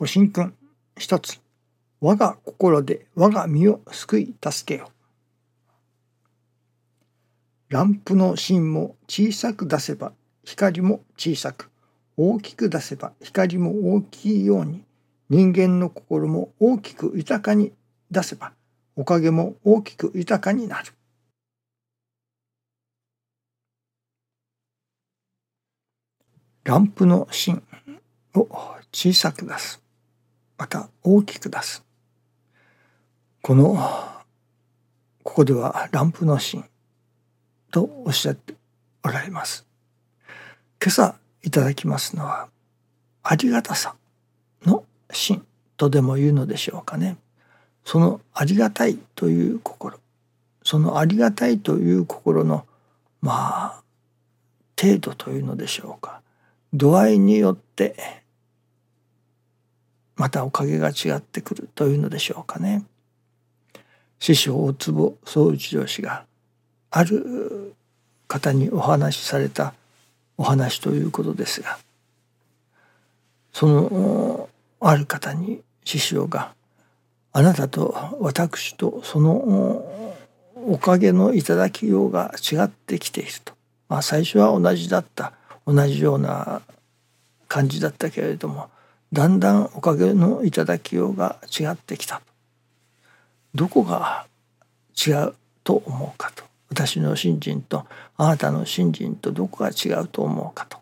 ご神君一つ我が心で我が身を救い助けよランプの芯も小さく出せば光も小さく大きく出せば光も大きいように人間の心も大きく豊かに出せばおかげも大きく豊かになる。ランプの芯を小さく出す。また大きく出す。このここではランプの芯とおっしゃっておられます。今朝いただきますのはありがたさの芯とでも言うのでしょうかね。そのありがたいという心そのありがたいという心のまあ程度というのでしょうか度合いによってまたおかげが違ってくるというのでしょうかね。師匠大坪総一郎氏がある方にお話しされたお話ということですがそのある方に師匠が「あなたと私とそのおかげの頂きようが違ってきている」と。まあ、最初は同じだった同じような感じだったけれどもだんだんおかげの頂きようが違ってきた。どこが違うと思うかと。私の信心とあなたの信心とどこが違うと思うかと。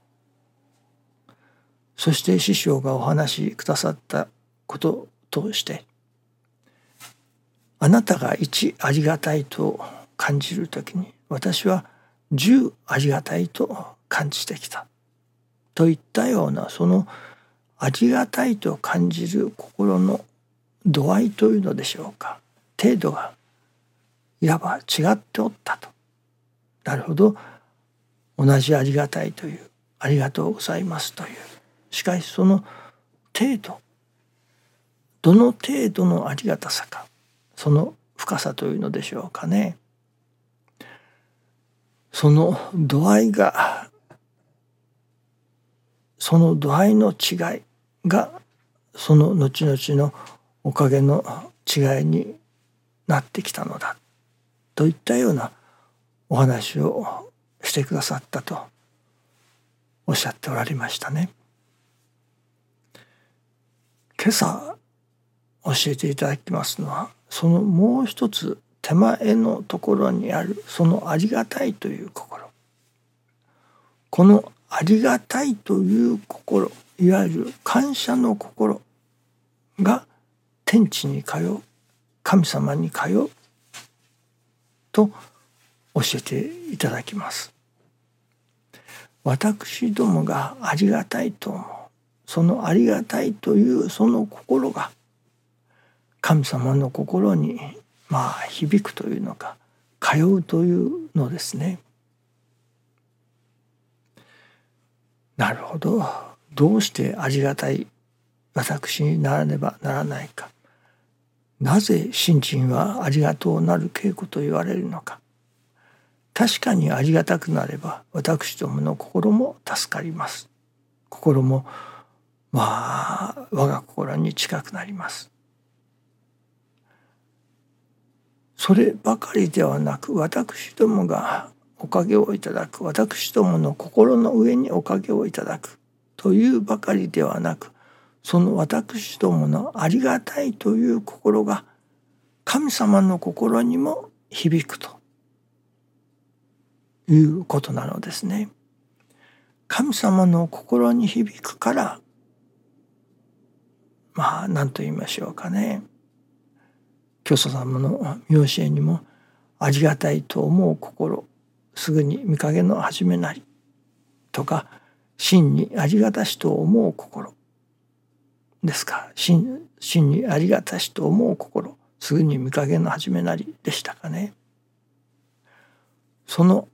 そして師匠がお話しくださったこととしてあなたが一ありがたいと感じる時に私は十ありがたいと感じてきた。といったようなそのありがたいと感じる心の度合いというのでしょうか。程度がいわば違っておったと。なるほど。同じありがたいというありがとうございますという。しかしその程度どの程度のありがたさかその深さというのでしょうかね。その度合いがその度合いの違いがその後々のおかげの違いになってきたのだといったようなお話をしてくださったとおっしゃっておられましたね。今朝教えていただきますのはそのもう一つ手前のところにあるそのありがたいという心このありがたいという心いわゆる感謝の心が天地に通う神様に通うと教えていただきます。私どもがありがたいと思うそのありがたいというその心が神様の心にまあ響くというのか通うというのですね。なるほどどうしてありがたい私にならねばならないか。なぜ信心はありがとうなる稽古と言われるのか。確かにありがたくなれば私どもの心も助かります。心もまあ我が心に近くなります。そればかりではなく私どもがおかげをいただく。私どもの心の上におかげをいただく。というばかりではなくその私どものありがたいという心が神様の心にも響くということなのですね。神様の心に響くからまあ何と言いましょうかね教祖様の見教えにもありがたいと思う心すぐに見影の始めなりとか真にありがたしと思う心。ですか真真にありがたしと思う心。すぐに見影の始めなりでしたかね。その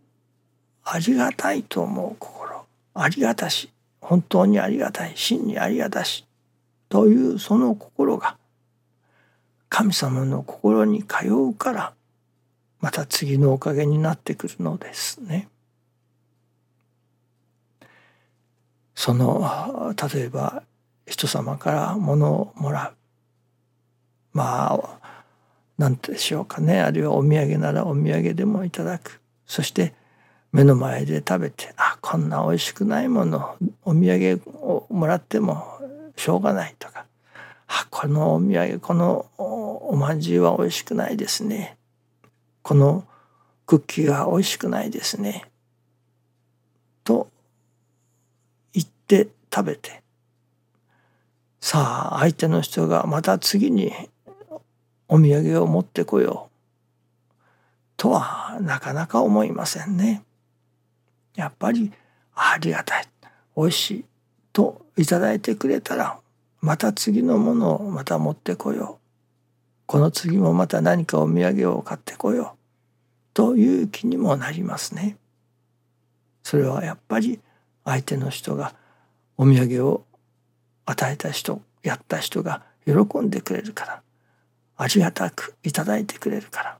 ありがたいと思う心。ありがたし。本当にありがたい。真にありがたし。というその心が神様の心に通うからまた次のおかげになってくるのですね。その例えば人様から物をもらう。まあ何でしょうかね。あるいはお土産ならお土産でもいただく。そして目の前で食べてあこんな美味しくないものお土産をもらってもしょうがないとか。あこのお土産このおまんじゅうは美味しくないですね。このクッキーが美味しくないですね。と言って食べて。さあ相手の人がまた次にお土産を持ってこよう。とはなかなか思いませんね。やっぱりありがたい。美味しいといただいてくれたらまた次のものをまた持ってこよう。この次もまた何かお土産を買ってこよう。という気にもなりますね。それはやっぱり相手の人がお土産を与えた人やった人が喜んでくれるからありがたくいただいてくれるから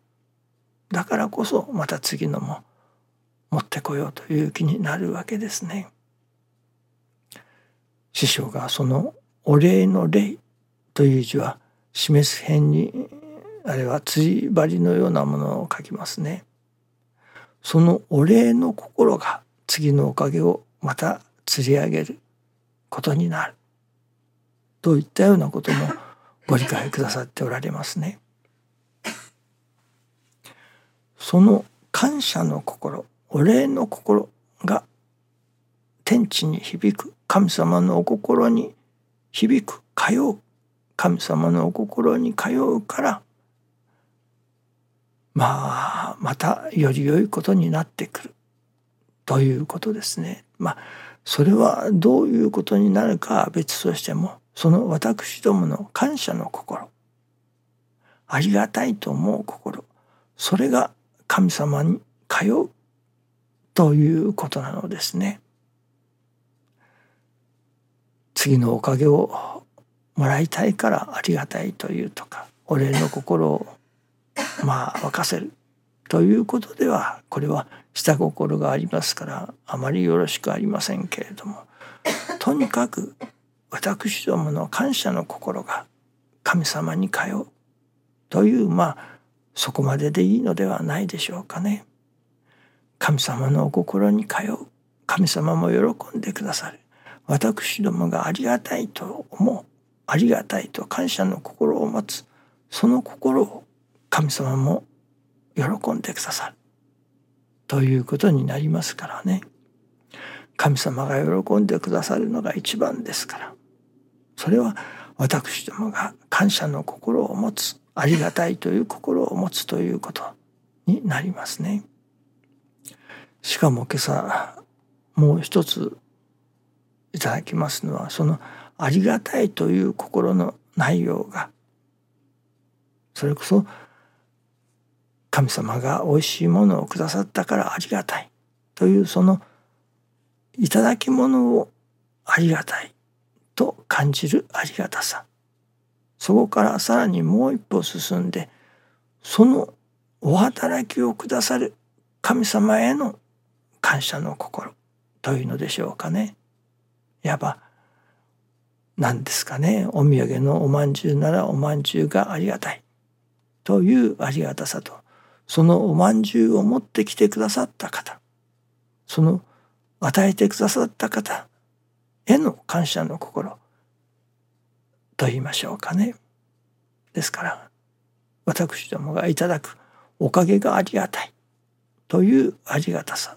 だからこそまた次のも持ってこようという気になるわけですね。師匠がそのお礼の礼という字は示す辺にあれは釣り針のようなものを書きますね。そのお礼の心が次のおかげをまた釣り上げることになるといったようなこともご理解くださっておられますね。その感謝の心お礼の心が天地に響く神様のお心に響く通う神様のお心に通うからまあまたより良いことになってくるということですね。まあそれはどういうことになるかは別としてもその私どもの感謝の心。ありがたいと思う心。それが神様に通うということなのですね。次のおかげをもらいたいからありがたいというとかお礼の心をまあ沸かせる。ということではこれは下心がありますからあまりよろしくありませんけれどもとにかく私どもの感謝の心が神様に通うというまあそこまででいいのではないでしょうかね。神様のお心に通う神様も喜んでくださる私どもがありがたいと思うありがたいと感謝の心を持つその心を神様も喜んでくださる。ということになりますからね。神様が喜んでくださるのが一番ですから。それは私どもが感謝の心を持つありがたいという心を持つということになりますね。しかも今朝もう一ついただきますのはそのありがたいという心の内容がそれこそ神様が美味しいものをくださったからありがたいというそのいただき物をありがたいと感じるありがたさ。そこからさらにもう一歩進んでそのお働きをくださる神様への感謝の心というのでしょうかね。いわば何ですかね。お土産のおまんじゅうならおまんじゅうがありがたいというありがたさと。そのおまんじゅうを持ってきてくださった方その与えてくださった方への感謝の心と言いましょうかね。ですから私どもがいただくおかげがありがたいというありがたさ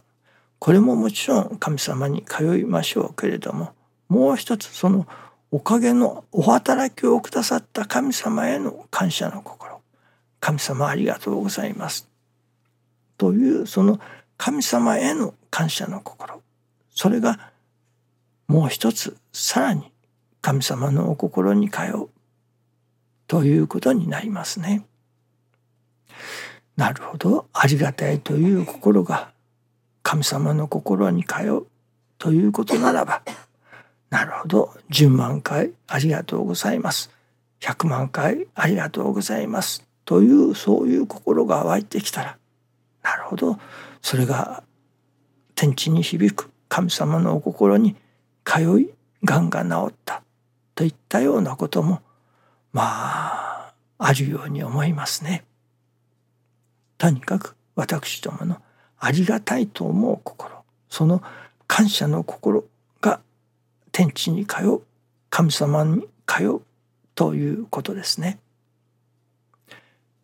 これももちろん神様に通いましょうけれどももう一つそのおかげのお働きをくださった神様への感謝の心神様ありがとうございます。というその神様への感謝の心。それがもう一つさらに神様のお心に通う。ということになりますね。なるほど。ありがたいという心が神様の心に通う。ということならば。なるほど。10万回ありがとうございます。100万回ありがとうございます。というそういう心が湧いてきたらなるほどそれが天地に響く神様のお心に通いがんが治ったといったようなこともまああるように思いますね。とにかく私どものありがたいと思う心その感謝の心が天地に通う神様に通うということですね。